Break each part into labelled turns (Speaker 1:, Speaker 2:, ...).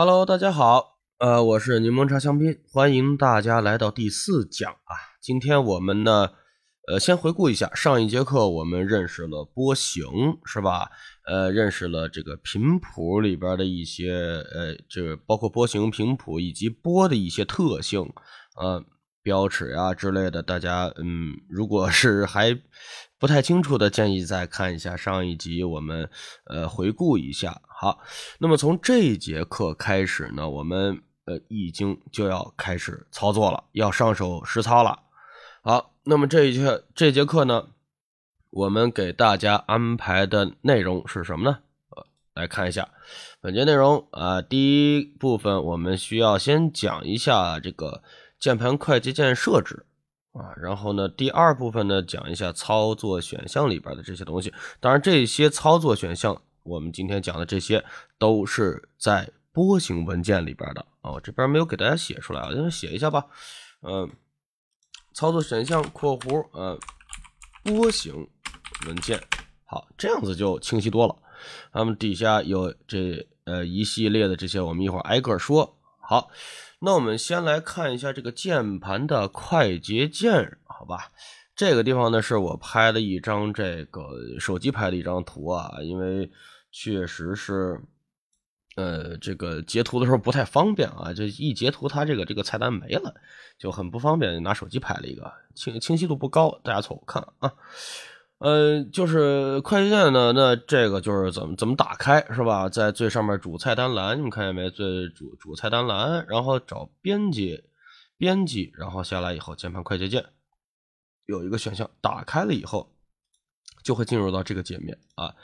Speaker 1: Hello，大家好，呃，我是柠檬茶香槟，欢迎大家来到第四讲啊。今天我们呢，呃，先回顾一下上一节课，我们认识了波形，是吧？呃，认识了这个频谱里边的一些，呃，这个包括波形、频谱以及波的一些特性，呃，标尺呀之类的。大家，嗯，如果是还不太清楚的，建议再看一下上一集，我们呃回顾一下。好，那么从这一节课开始呢，我们呃已经就要开始操作了，要上手实操了。好，那么这一节这节课呢，我们给大家安排的内容是什么呢？呃，来看一下本节内容啊。第一部分我们需要先讲一下这个键盘快捷键设置啊，然后呢，第二部分呢讲一下操作选项里边的这些东西。当然，这些操作选项。我们今天讲的这些都是在波形文件里边的啊，这边没有给大家写出来啊，先写一下吧。嗯，操作选项括弧呃波形文件，好，这样子就清晰多了。那么底下有这呃一系列的这些，我们一会儿挨个说。好，那我们先来看一下这个键盘的快捷键，好吧？这个地方呢是我拍的一张这个手机拍的一张图啊，因为。确实是，呃，这个截图的时候不太方便啊，这一截图它这个这个菜单没了，就很不方便。拿手机拍了一个，清清晰度不高，大家凑合看啊。呃，就是快捷键呢，那这个就是怎么怎么打开是吧？在最上面主菜单栏，你们看见没？最主主菜单栏，然后找编辑，编辑，然后下来以后，键盘快捷键有一个选项，打开了以后。就会进入到这个界面啊，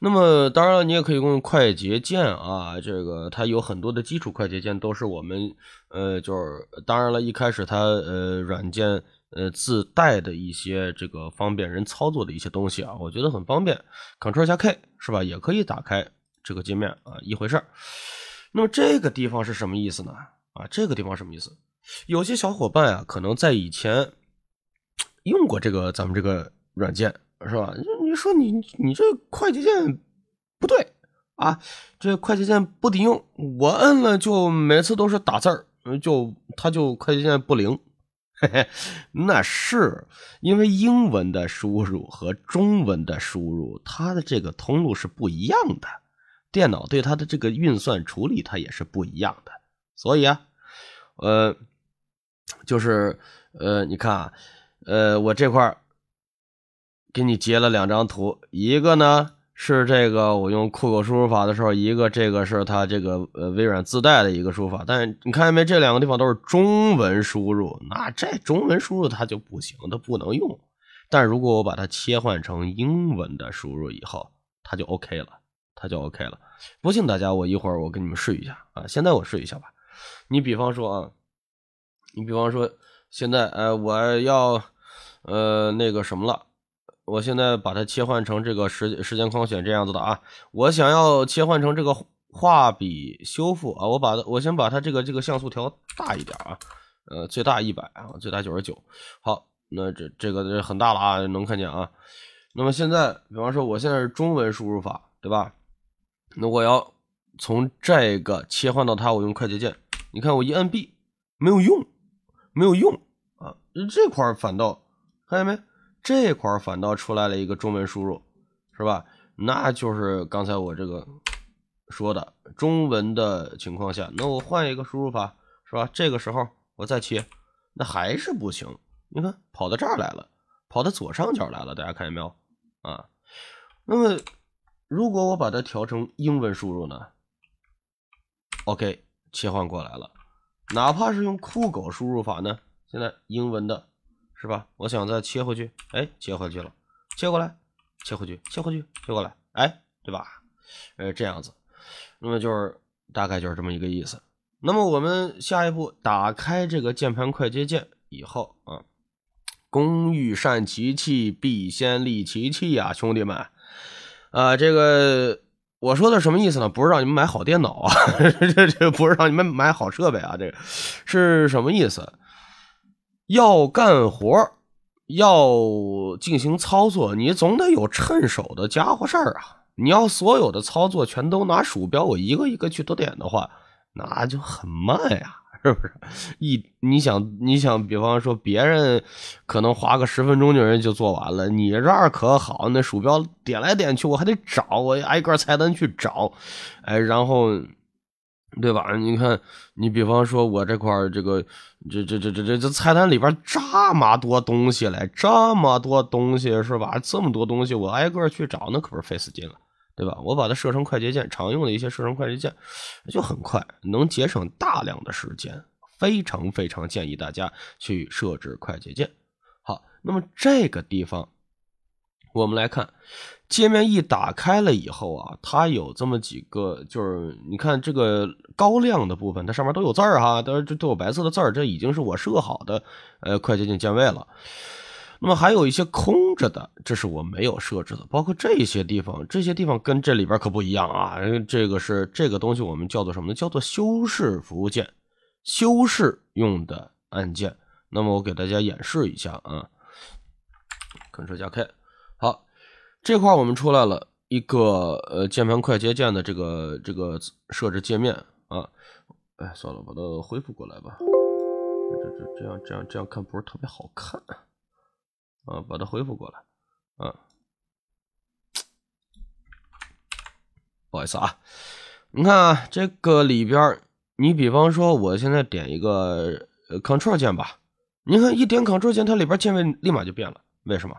Speaker 1: 那么当然了，你也可以用快捷键啊，这个它有很多的基础快捷键都是我们呃，就是当然了，一开始它呃软件呃自带的一些这个方便人操作的一些东西啊，我觉得很方便，Ctrl 加 K 是吧？也可以打开这个界面啊，一回事儿。那么这个地方是什么意思呢？啊，这个地方什么意思？有些小伙伴啊，可能在以前用过这个咱们这个软件。是吧？你说你你这快捷键不对啊，这快捷键不顶用，我摁了就每次都是打字儿，就它就快捷键不灵。嘿嘿，那是因为英文的输入和中文的输入，它的这个通路是不一样的，电脑对它的这个运算处理它也是不一样的，所以啊，呃，就是呃，你看啊，呃，我这块儿给你截了两张图，一个呢是这个我用酷狗输入法的时候，一个这个是它这个呃微软自带的一个输入法。但是你看见没？这两个地方都是中文输入，那这中文输入它就不行，它不能用。但如果我把它切换成英文的输入以后，它就 OK 了，它就 OK 了。不信大家，我一会儿我给你们试一下啊！现在我试一下吧。你比方说啊，你比方说现在呃我要呃那个什么了。我现在把它切换成这个时时间框选这样子的啊，我想要切换成这个画笔修复啊，我把它我先把它这个这个像素调大一点啊，呃，最大一百啊，最大九十九。好，那这这个这很大了啊，能看见啊。那么现在，比方说我现在是中文输入法，对吧？那我要从这个切换到它，我用快捷键，你看我一摁 B 没有用，没有用啊，这块反倒看见没？这块反倒出来了一个中文输入，是吧？那就是刚才我这个说的中文的情况下，那我换一个输入法，是吧？这个时候我再切，那还是不行。你看，跑到这儿来了，跑到左上角来了，大家看见没有？啊，那么如果我把它调成英文输入呢？OK，切换过来了。哪怕是用酷狗输入法呢？现在英文的。是吧？我想再切回去，哎，切回去了，切过来，切回去，切回去，切过来，哎，对吧？呃，这样子，那么就是大概就是这么一个意思。那么我们下一步打开这个键盘快捷键以后啊，工欲善其器，必先利其器呀，兄弟们啊，这个我说的什么意思呢？不是让你们买好电脑啊，这这不是让你们买好设备啊，这个是什么意思？要干活要进行操作，你总得有趁手的家伙事儿啊！你要所有的操作全都拿鼠标，我一个一个去多点的话，那就很慢呀，是不是？一你想你想，比方说别人可能花个十分钟就人就做完了，你这儿可好，那鼠标点来点去，我还得找，我挨个菜单去找，哎，然后。对吧？你看，你比方说，我这块儿这个，这这这这这这菜单里边这么多东西嘞，这么多东西是吧？这么多东西，我挨个去找，那可不是费死劲了，对吧？我把它设成快捷键，常用的一些设成快捷键，就很快，能节省大量的时间，非常非常建议大家去设置快捷键。好，那么这个地方，我们来看。界面一打开了以后啊，它有这么几个，就是你看这个高亮的部分，它上面都有字儿哈，都都有白色的字儿，这已经是我设好的呃快捷键键位了。那么还有一些空着的，这是我没有设置的，包括这些地方，这些地方跟这里边可不一样啊。这个是这个东西，我们叫做什么呢？叫做修饰服务键，修饰用的按键。那么我给大家演示一下啊，Ctrl 加 K，好。这块我们出来了一个呃键盘快捷键的这个这个设置界面啊，哎，算了，把它恢复过来吧。这这这样这样这样看不是特别好看啊，把它恢复过来啊。不好意思啊，你看啊，这个里边，你比方说我现在点一个 Ctrl 键吧，你看一点 Ctrl 键，它里边键位立马就变了。为什么？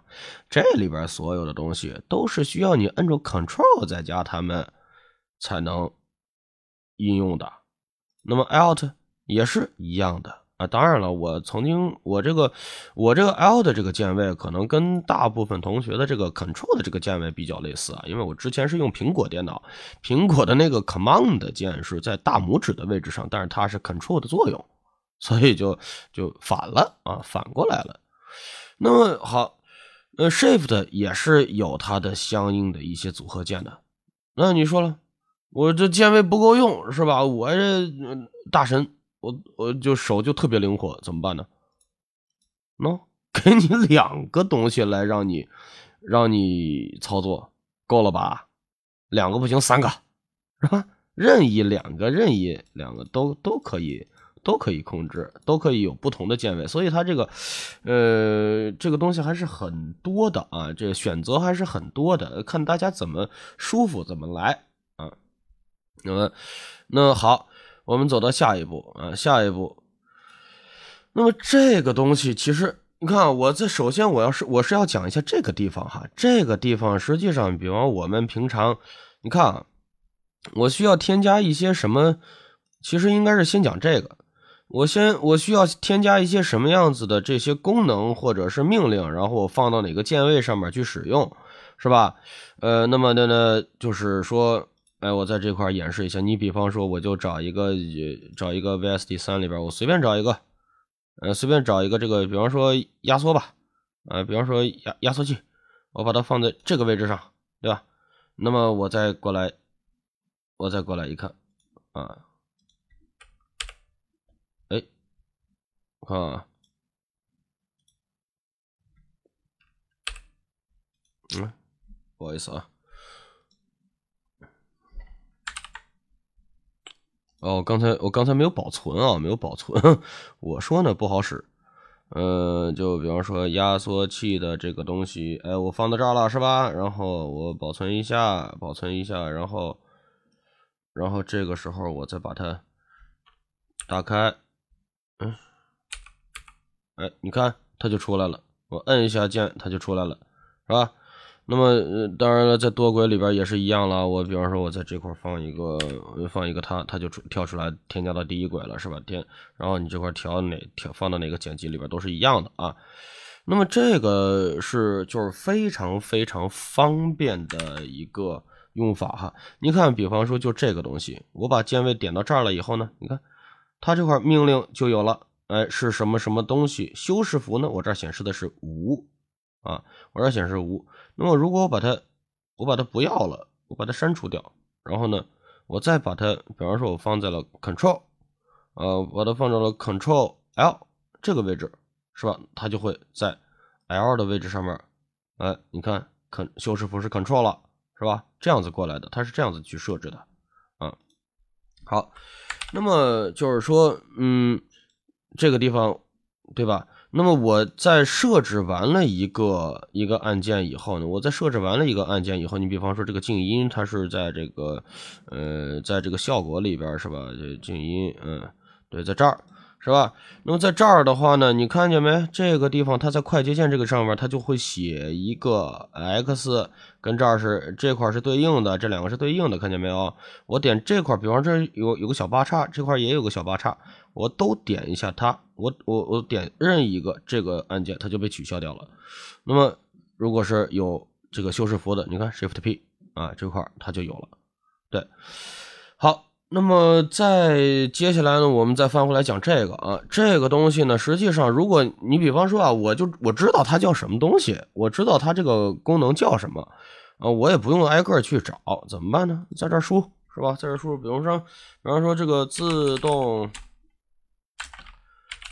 Speaker 1: 这里边所有的东西都是需要你摁住 Control 再加它们才能应用的。那么 Alt 也是一样的啊。当然了，我曾经我这个我这个 Alt 的这个键位可能跟大部分同学的这个 Control 的这个键位比较类似啊。因为我之前是用苹果电脑，苹果的那个 Command 键是在大拇指的位置上，但是它是 Control 的作用，所以就就反了啊，反过来了。那么好，呃，Shift 也是有它的相应的一些组合键的。那你说了，我这键位不够用是吧？我这大神，我我就手就特别灵活，怎么办呢？喏，给你两个东西来让你让你操作，够了吧？两个不行，三个是吧？任意两个，任意两个都都可以。都可以控制，都可以有不同的键位，所以它这个，呃，这个东西还是很多的啊，这个选择还是很多的，看大家怎么舒服怎么来啊。那么，那好，我们走到下一步啊，下一步。那么这个东西其实，你看，我这首先我要是我是要讲一下这个地方哈，这个地方实际上，比方我们平常，你看啊，我需要添加一些什么，其实应该是先讲这个。我先，我需要添加一些什么样子的这些功能或者是命令，然后我放到哪个键位上面去使用，是吧？呃，那么的呢，就是说，哎，我在这块演示一下。你比方说，我就找一个，找一个 VSD 三里边，我随便找一个，呃，随便找一个这个，比方说压缩吧，呃，比方说压压缩器，我把它放在这个位置上，对吧？那么我再过来，我再过来一看，啊。啊，嗯，不好意思啊。哦，刚才我刚才没有保存啊，没有保存。我说呢不好使，嗯，就比方说压缩器的这个东西，哎，我放到这儿了是吧？然后我保存一下，保存一下，然后，然后这个时候我再把它打开，嗯。哎，你看，它就出来了。我摁一下键，它就出来了，是吧？那么，呃当然了，在多轨里边也是一样了。我比方说，我在这块放一个，放一个它，它就出跳出来，添加到第一轨了，是吧？添，然后你这块调哪调放到哪个剪辑里边都是一样的啊。那么这个是就是非常非常方便的一个用法哈。你看，比方说就这个东西，我把键位点到这儿了以后呢，你看它这块命令就有了。哎，是什么什么东西？修饰符呢？我这儿显示的是无啊，我这儿显示无。那么如果我把它，我把它不要了，我把它删除掉，然后呢，我再把它，比方说我放在了 Control，呃，把它放到了 Control L 这个位置，是吧？它就会在 L 的位置上面，哎，你看，肯修饰符是 Ctrl 了，是吧？这样子过来的，它是这样子去设置的，啊，好。那么就是说，嗯，这个地方，对吧？那么我在设置完了一个一个按键以后呢，我在设置完了一个按键以后，你比方说这个静音，它是在这个，呃，在这个效果里边是吧？这静音，嗯，对，在这儿。是吧？那么在这儿的话呢，你看见没？这个地方它在快捷键这个上面，它就会写一个 X，跟这儿是这块是对应的，这两个是对应的，看见没有？我点这块，比方这有有个小八叉，这块也有个小八叉，我都点一下它，我我我点任意一个这个按键，它就被取消掉了。那么如果是有这个修饰符的，你看 Shift P 啊，这块它就有了。对，那么再接下来呢，我们再翻回来讲这个啊，这个东西呢，实际上如果你比方说啊，我就我知道它叫什么东西，我知道它这个功能叫什么啊，我也不用挨个去找，怎么办呢？在这输是吧？在这输入，比方说，比方说这个自动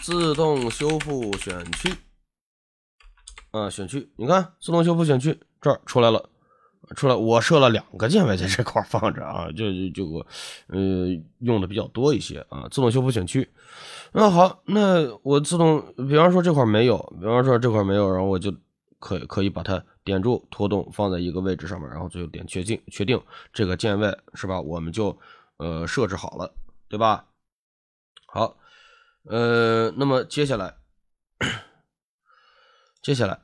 Speaker 1: 自动修复选区啊，选区，你看自动修复选区这儿出来了。出来，我设了两个键位在这块放着啊，就就就我，呃，用的比较多一些啊。自动修复选区，那好，那我自动，比方说这块没有，比方说这块没有，然后我就可可以把它点住，拖动放在一个位置上面，然后最后点确定，确定这个键位是吧？我们就呃设置好了，对吧？好，呃，那么接下来，接下来。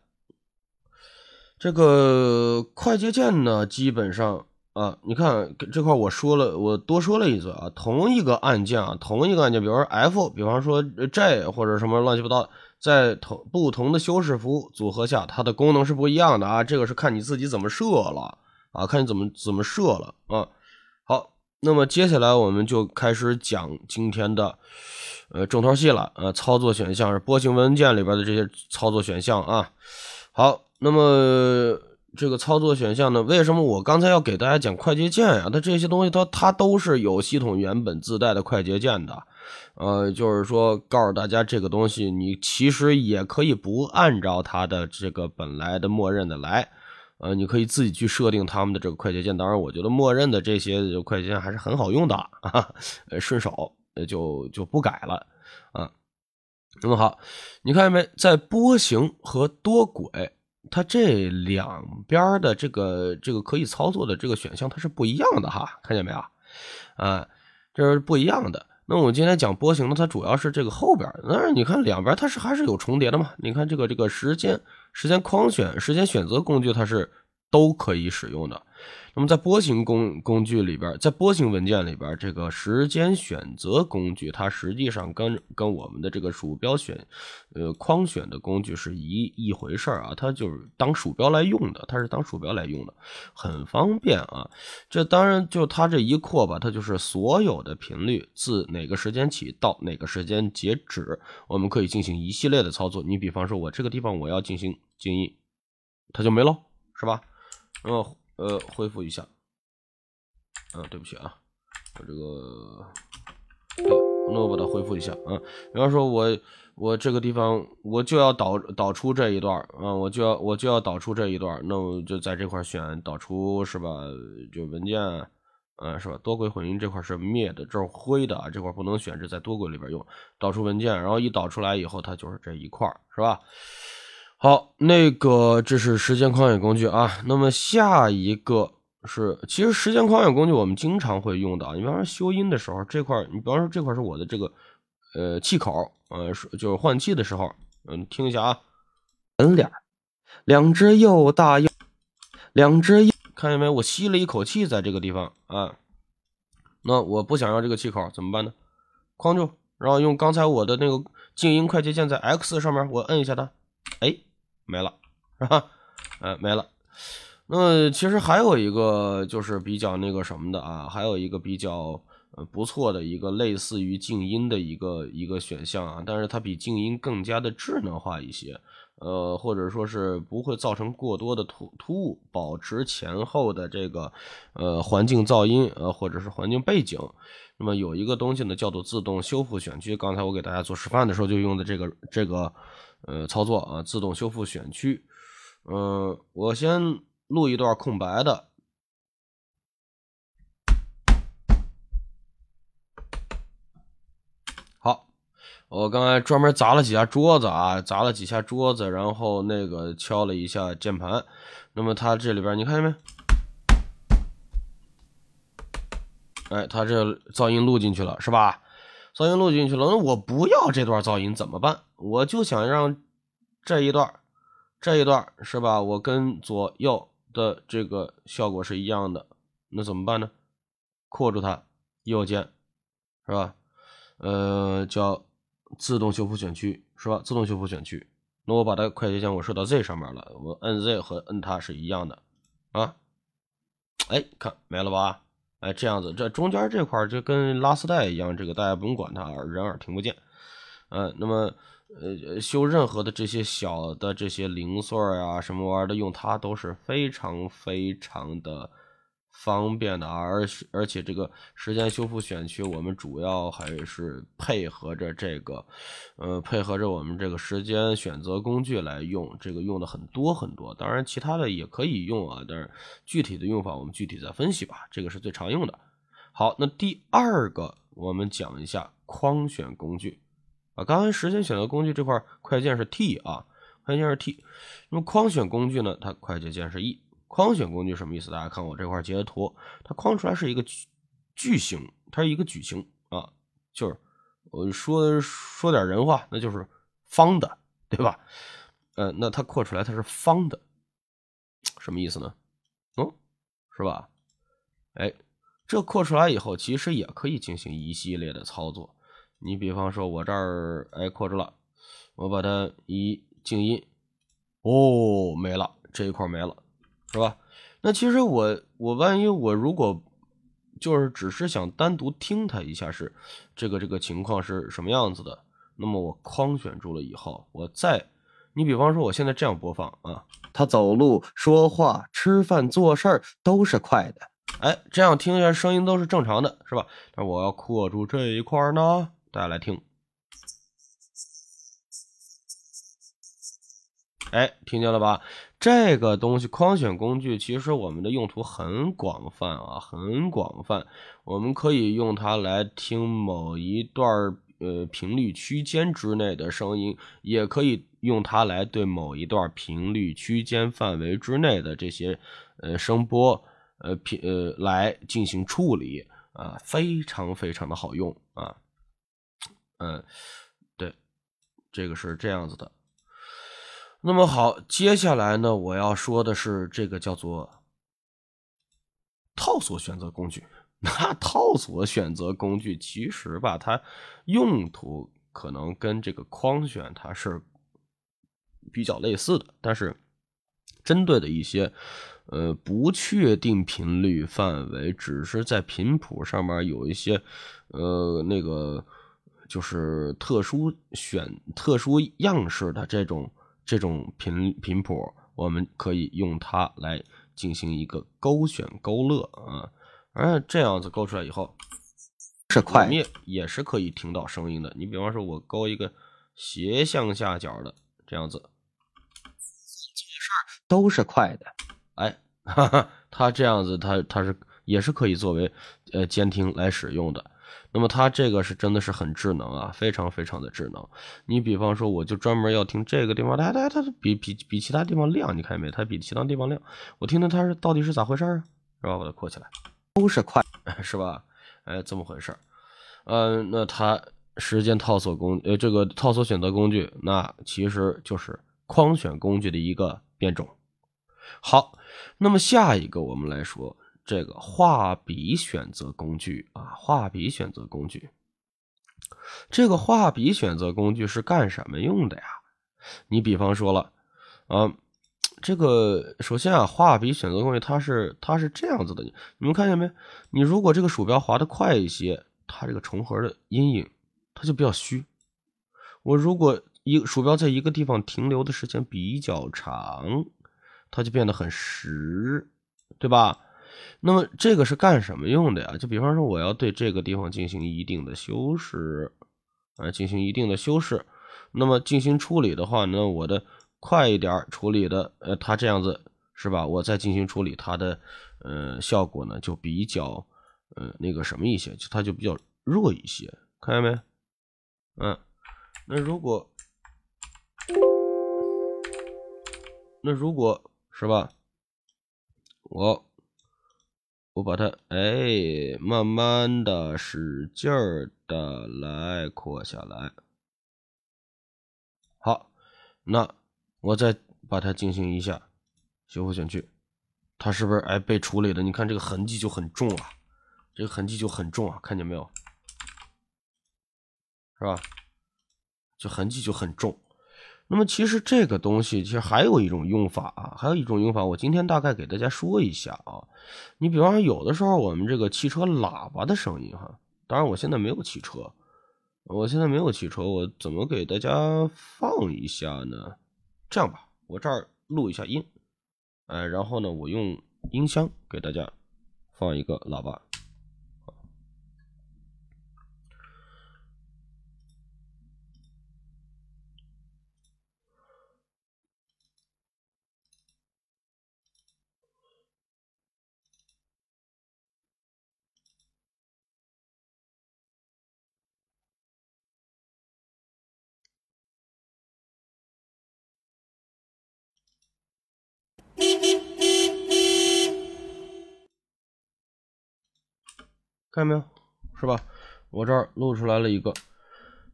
Speaker 1: 这个快捷键呢，基本上啊，你看这块我说了，我多说了一嘴啊，同一个按键啊，同一个按键，比如说 F，比方说 J 或者什么乱七八糟，在同不同的修饰符组合下，它的功能是不一样的啊，这个是看你自己怎么设了啊，看你怎么怎么设了啊。好，那么接下来我们就开始讲今天的呃重头戏了，呃，操作选项是波形文件里边的这些操作选项啊。好。那么这个操作选项呢？为什么我刚才要给大家讲快捷键呀？它这些东西它它都是有系统原本自带的快捷键的，呃，就是说告诉大家这个东西你其实也可以不按照它的这个本来的默认的来，呃，你可以自己去设定他们的这个快捷键。当然，我觉得默认的这些快捷键还是很好用的啊，顺手就就不改了啊。那么好，你看见没？在波形和多轨。它这两边的这个这个可以操作的这个选项，它是不一样的哈，看见没有？啊，这是不一样的。那我们今天讲波形呢，它主要是这个后边，但是你看两边它是还是有重叠的嘛？你看这个这个时间时间框选时间选择工具，它是都可以使用的。那么在波形工工具里边，在波形文件里边，这个时间选择工具，它实际上跟跟我们的这个鼠标选，呃，框选的工具是一一回事儿啊。它就是当鼠标来用的，它是当鼠标来用的，很方便啊。这当然就它这一扩吧，它就是所有的频率自哪个时间起到哪个时间截止，我们可以进行一系列的操作。你比方说，我这个地方我要进行静音，它就没了，是吧？嗯。呃，恢复一下。嗯，对不起啊，我这个，对，那我把它恢复一下啊。比方说，我我这个地方我就要导导出这一段啊，我就要我就要导出这一段，那我就在这块选导出是吧？就文件，嗯，是吧？多轨混音这块是灭的，这是灰的啊，这块不能选，这在多轨里边用。导出文件，然后一导出来以后，它就是这一块是吧？好，那个这是时间框选工具啊。那么下一个是，其实时间框选工具我们经常会用到。你比方说修音的时候，这块，你比方说这块是我的这个呃气口，呃是就是换气的时候，嗯，听一下啊，门脸，两只又大又，两只又，看见没？我吸了一口气在这个地方啊。那我不想要这个气口怎么办呢？框住，然后用刚才我的那个静音快捷键在 X 上面，我摁一下它，哎。没了，是吧？呃，没了。那么其实还有一个就是比较那个什么的啊，还有一个比较呃不错的一个类似于静音的一个一个选项啊，但是它比静音更加的智能化一些，呃，或者说是不会造成过多的突突兀，保持前后的这个呃环境噪音呃或者是环境背景。那么有一个东西呢叫做自动修复选区，刚才我给大家做示范的时候就用的这个这个。呃，操作啊，自动修复选区。嗯，我先录一段空白的。好我刚才专门砸了几下桌子啊，砸了几下桌子，然后那个敲了一下键盘。那么它这里边你看见没？哎，它这噪音录进去了，是吧？噪音录进去了，那我不要这段噪音怎么办？我就想让这一段，这一段是吧？我跟左右的这个效果是一样的，那怎么办呢？扩住它，右键是吧？呃，叫自动修复选区是吧？自动修复选区，那我把它快捷键我设到 Z 上面了，我摁 Z 和摁它是一样的啊。哎，看没了吧？哎，这样子，这中间这块就跟拉丝带一样，这个大家不用管它，人耳听不见。嗯，那么呃，修任何的这些小的这些零碎儿啊，什么玩意儿的，用它都是非常非常的。方便的，而而且这个时间修复选区，我们主要还是配合着这个，呃，配合着我们这个时间选择工具来用，这个用的很多很多。当然，其他的也可以用啊，但是具体的用法我们具体再分析吧。这个是最常用的。好，那第二个我们讲一下框选工具啊。刚才时间选择工具这块快捷键是 T 啊，快捷键是 T。那么框选工具呢，它快捷键是 E。框选工具什么意思？大家看我这块截的图，它框出来是一个矩形，它是一个矩形啊，就是我说说点人话，那就是方的，对吧？呃，那它扩出来它是方的，什么意思呢？嗯，是吧？哎，这扩出来以后，其实也可以进行一系列的操作。你比方说，我这儿哎扩住了，我把它一静音，哦，没了，这一块没了。是吧？那其实我我万一我如果就是只是想单独听它一下是这个这个情况是什么样子的，那么我框选住了以后，我再你比方说我现在这样播放啊，
Speaker 2: 他走路、说话、吃饭、做事儿都是快的，
Speaker 1: 哎，这样听起来声音都是正常的，是吧？那我要扩住这一块呢，大家来听，哎，听见了吧？这个东西框选工具，其实我们的用途很广泛啊，很广泛。我们可以用它来听某一段呃频率区间之内的声音，也可以用它来对某一段频率区间范围之内的这些呃声波呃频呃来进行处理啊，非常非常的好用啊。嗯，对，这个是这样子的。那么好，接下来呢，我要说的是这个叫做套索选择工具。那套索选择工具其实吧，它用途可能跟这个框选它是比较类似的，但是针对的一些呃不确定频率范围，只是在频谱上面有一些呃那个就是特殊选特殊样式的这种。这种频频谱，我们可以用它来进行一个勾选勾勒啊，而这样子勾出来以后
Speaker 2: 是快，
Speaker 1: 也也是可以听到声音的。你比方说，我勾一个斜向下角的这样子，
Speaker 2: 事儿都是快的。
Speaker 1: 哎，哈哈，它这样子，它它是也是可以作为呃监听来使用的。那么它这个是真的是很智能啊，非常非常的智能。你比方说，我就专门要听这个地方，它它它比比比其他地方亮，你看见没？它比其他地方亮。我听听它是到底是咋回事啊？是吧？把它扩起来，
Speaker 2: 都是快，
Speaker 1: 是吧？哎，这么回事儿嗯，那它时间套索工呃这个套索选择工具，那其实就是框选工具的一个变种。好，那么下一个我们来说。这个画笔选择工具啊，画笔选择工具，这个画笔选择工具是干什么用的呀？你比方说了，啊，这个首先啊，画笔选择工具它是它是这样子的，你们看见没？你如果这个鼠标滑的快一些，它这个重合的阴影它就比较虚。我如果一鼠标在一个地方停留的时间比较长，它就变得很实，对吧？那么这个是干什么用的呀？就比方说，我要对这个地方进行一定的修饰，啊，进行一定的修饰。那么进行处理的话，那我的快一点处理的，呃，它这样子是吧？我再进行处理，它的呃效果呢就比较呃那个什么一些，就它就比较弱一些，看见没？嗯，那如果那如果是吧，我我把它哎慢慢的使劲儿的来扩下来，好，那我再把它进行一下修复选区，它是不是哎被处理的？你看这个痕迹就很重啊，这个痕迹就很重啊，看见没有？是吧？就痕迹就很重。那么其实这个东西其实还有一种用法啊，还有一种用法，我今天大概给大家说一下啊。你比方说有的时候我们这个汽车喇叭的声音哈，当然我现在没有汽车，我现在没有汽车，我怎么给大家放一下呢？这样吧，我这儿录一下音，哎，然后呢，我用音箱给大家放一个喇叭。看见没有，是吧？我这儿录出来了一个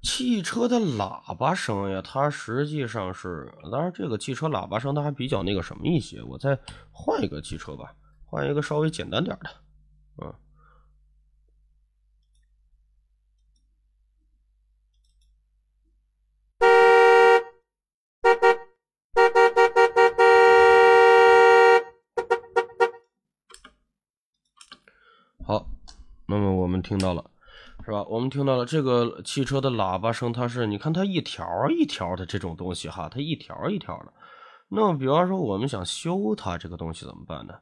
Speaker 1: 汽车的喇叭声呀，它实际上是，当然这个汽车喇叭声它还比较那个什么一些。我再换一个汽车吧，换一个稍微简单点的，嗯。好，那么我们听到了，是吧？我们听到了这个汽车的喇叭声，它是你看它一条一条的这种东西哈，它一条一条的。那么比方说我们想修它这个东西怎么办呢？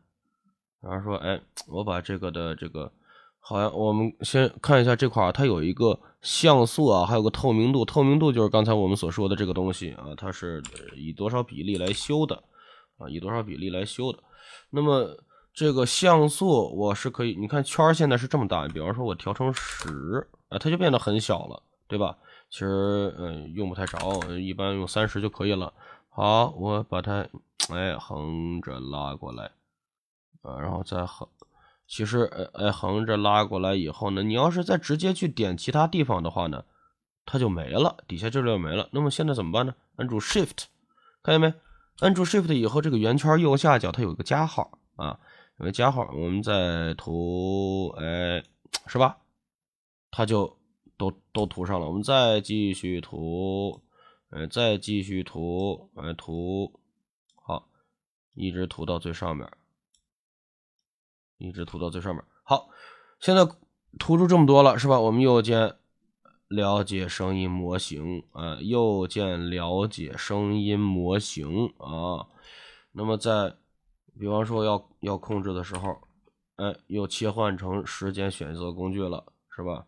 Speaker 1: 比方说，哎，我把这个的这个，好像我们先看一下这块儿它有一个像素啊，还有个透明度，透明度就是刚才我们所说的这个东西啊，它是以多少比例来修的啊？以多少比例来修的？那么。这个像素我是可以，你看圈现在是这么大，比方说我调成十，啊，它就变得很小了，对吧？其实嗯用不太着，一般用三十就可以了。好，我把它哎横着拉过来，啊，然后再横，其实哎横着拉过来以后呢，你要是再直接去点其他地方的话呢，它就没了，底下这就没了。那么现在怎么办呢？按住 Shift，看见没？按住 Shift 以后，这个圆圈右下角它有一个加号啊。有个加号，我们再涂，哎，是吧？它就都都涂上了。我们再继续涂，哎，再继续涂，哎，涂，好，一直涂到最上面，一直涂到最上面。好，现在涂出这么多了，是吧？我们右键了解声音模型，啊，右键了解声音模型啊。那么在比方说要要控制的时候，哎，又切换成时间选择工具了，是吧？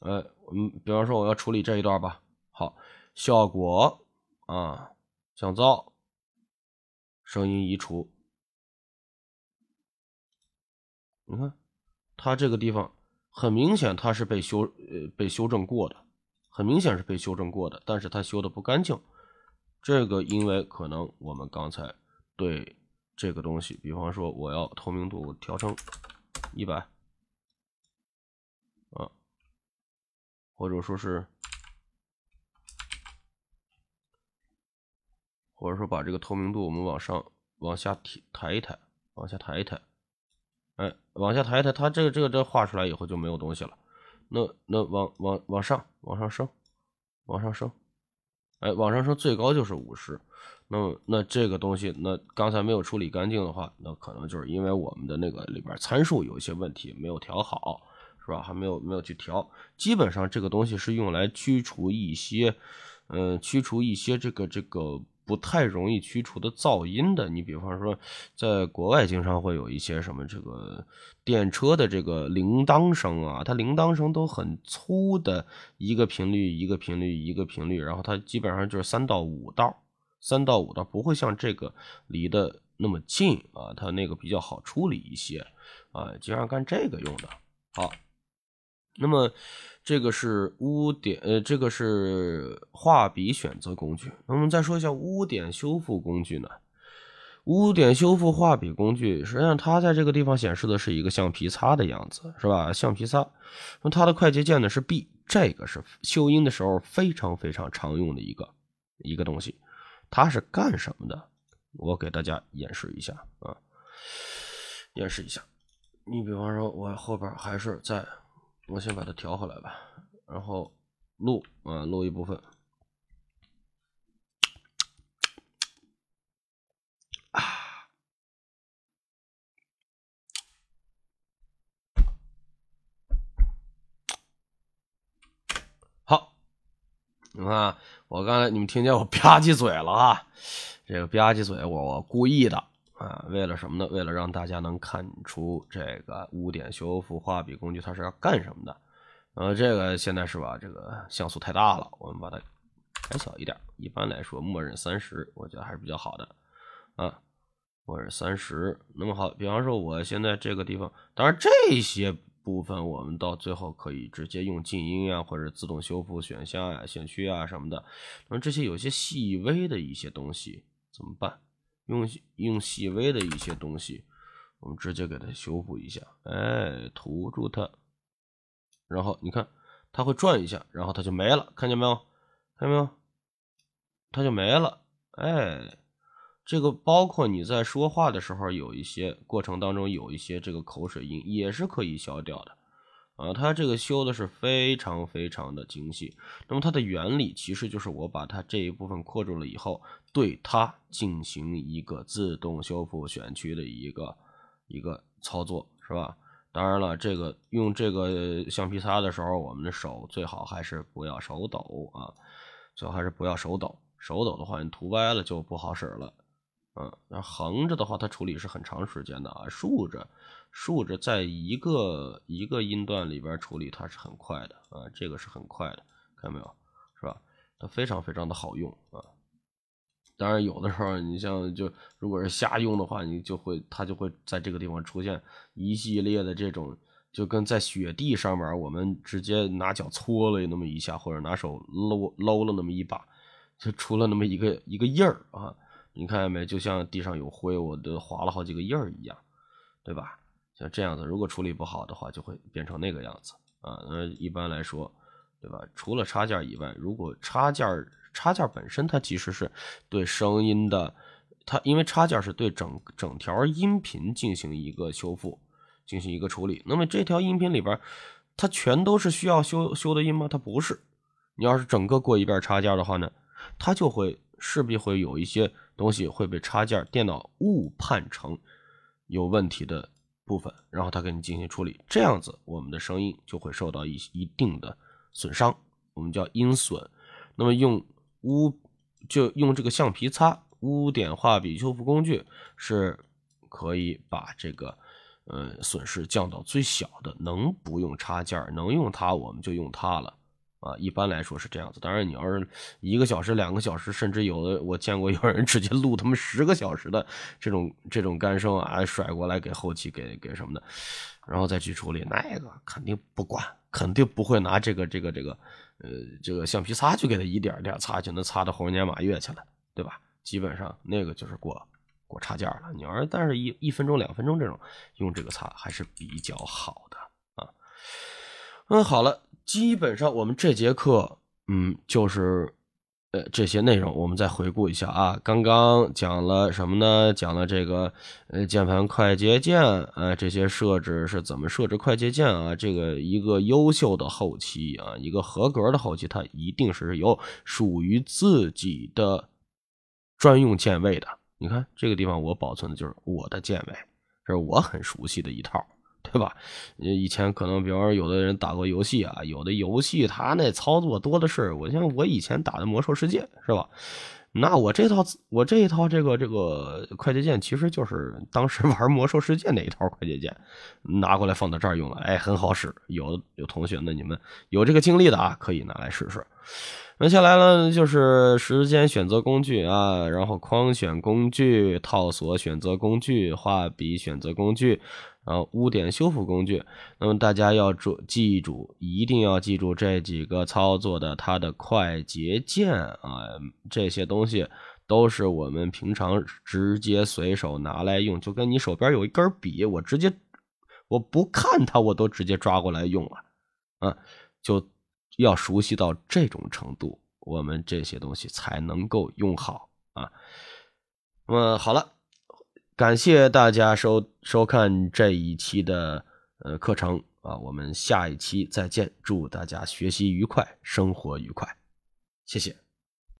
Speaker 1: 哎，嗯，比方说我要处理这一段吧，好，效果啊，降噪，声音移除，你看它这个地方很明显它是被修呃被修正过的，很明显是被修正过的，但是它修的不干净，这个因为可能我们刚才对。这个东西，比方说我要透明度调成一百，啊，或者说是，或者说把这个透明度我们往上、往下提抬一抬，往下抬一抬，哎，往下抬一抬，它这个、这个、这画出来以后就没有东西了。那、那往、往、往上、往上升，往上升，哎，往上升最高就是五十。那么，那这个东西，那刚才没有处理干净的话，那可能就是因为我们的那个里边参数有一些问题，没有调好，是吧？还没有没有去调。基本上这个东西是用来驱除一些，嗯，驱除一些这个这个不太容易驱除的噪音的。你比方说，在国外经常会有一些什么这个电车的这个铃铛声啊，它铃铛声都很粗的一个频率一个频率一个频率，然后它基本上就是三到五道。三到五道不会像这个离得那么近啊，它那个比较好处理一些啊，经常干这个用的。好，那么这个是污点，呃，这个是画笔选择工具。那我们再说一下污点修复工具呢？污点修复画笔工具，实际上它在这个地方显示的是一个橡皮擦的样子，是吧？橡皮擦，那它的快捷键呢是 B，这个是修音的时候非常非常常用的一个一个东西。它是干什么的？我给大家演示一下啊，演示一下。你比方说，我后边还是在，我先把它调回来吧，然后录啊，录一部分。你看，我刚才你们听见我吧唧嘴了啊？这个吧唧嘴，我我故意的啊，为了什么呢？为了让大家能看出这个污点修复画笔工具它是要干什么的。呃，这个现在是吧？这个像素太大了，我们把它改小一点。一般来说，默认三十，我觉得还是比较好的啊。默认三十，那么好，比方说我现在这个地方，当然这些。部分我们到最后可以直接用静音啊，或者自动修复选项呀、选区啊什么的。那么这些有些细微的一些东西怎么办？用用细微的一些东西，我们直接给它修复一下。哎，涂住它，然后你看它会转一下，然后它就没了，看见没有？看见没有？它就没了。哎。这个包括你在说话的时候，有一些过程当中有一些这个口水音，也是可以消掉的，啊，它这个修的是非常非常的精细。那么它的原理其实就是我把它这一部分扩住了以后，对它进行一个自动修复选区的一个一个操作，是吧？当然了，这个用这个橡皮擦的时候，我们的手最好还是不要手抖啊，最好还是不要手抖，手抖的话你涂歪了就不好使了。嗯，那横着的话，它处理是很长时间的啊。竖着，竖着，在一个一个音段里边处理，它是很快的啊。这个是很快的，看到没有？是吧？它非常非常的好用啊。当然，有的时候你像就如果是瞎用的话，你就会它就会在这个地方出现一系列的这种，就跟在雪地上面，我们直接拿脚搓了那么一下，或者拿手搂搂了那么一把，就出了那么一个一个印儿啊。你看见没？就像地上有灰，我都划了好几个印儿一样，对吧？像这样子，如果处理不好的话，就会变成那个样子啊。那一般来说，对吧？除了插件以外，如果插件插件本身它其实是对声音的，它因为插件是对整整条音频进行一个修复，进行一个处理。那么这条音频里边，它全都是需要修修的音吗？它不是。你要是整个过一遍插件的话呢，它就会势必会有一些。东西会被插件电脑误判成有问题的部分，然后它给你进行处理，这样子我们的声音就会受到一一定的损伤，我们叫音损。那么用污就用这个橡皮擦污点画笔修复工具是可以把这个呃损失降到最小的，能不用插件能用它我们就用它了。啊，一般来说是这样子。当然，你要是一个小时、两个小时，甚至有的我见过有人 直接录他们十个小时的这种这种干声啊，甩过来给后期给给什么的，然后再去处理，那个肯定不管，肯定不会拿这个这个这个呃这个橡皮擦去给他一点点擦，就能擦到猴年马月去了，对吧？基本上那个就是过过插件了。你要是但是一一分钟、两分钟这种用这个擦还是比较好的啊。嗯，好了。基本上我们这节课，嗯，就是，呃，这些内容我们再回顾一下啊。刚刚讲了什么呢？讲了这个，呃，键盘快捷键，呃，这些设置是怎么设置快捷键啊？这个一个优秀的后期啊，一个合格的后期，它一定是有属于自己的专用键位的。你看这个地方，我保存的就是我的键位，这是我很熟悉的一套。对吧？以前可能，比方说，有的人打过游戏啊，有的游戏他那操作多的是。我像我以前打的《魔兽世界》，是吧？那我这套我这一套这个这个快捷键，其实就是当时 玩《魔兽世界》那一套快捷键，拿过来放到这儿用了，哎，很好使。有有同学呢，你们有这个经历的啊，可以拿来试试。接下来呢，就是时间选择工具啊，然后框选工具、套索选择工具、画笔选择工具。啊，污点修复工具。那么大家要注记住，一定要记住这几个操作的它的快捷键啊，这些东西都是我们平常直接随手拿来用，就跟你手边有一根笔，我直接我不看它，我都直接抓过来用了啊，就要熟悉到这种程度，我们这些东西才能够用好啊。那么好了。感谢大家收收看这一期的呃课程啊，我们下一期再见，祝大家学习愉快，生活愉快，谢谢。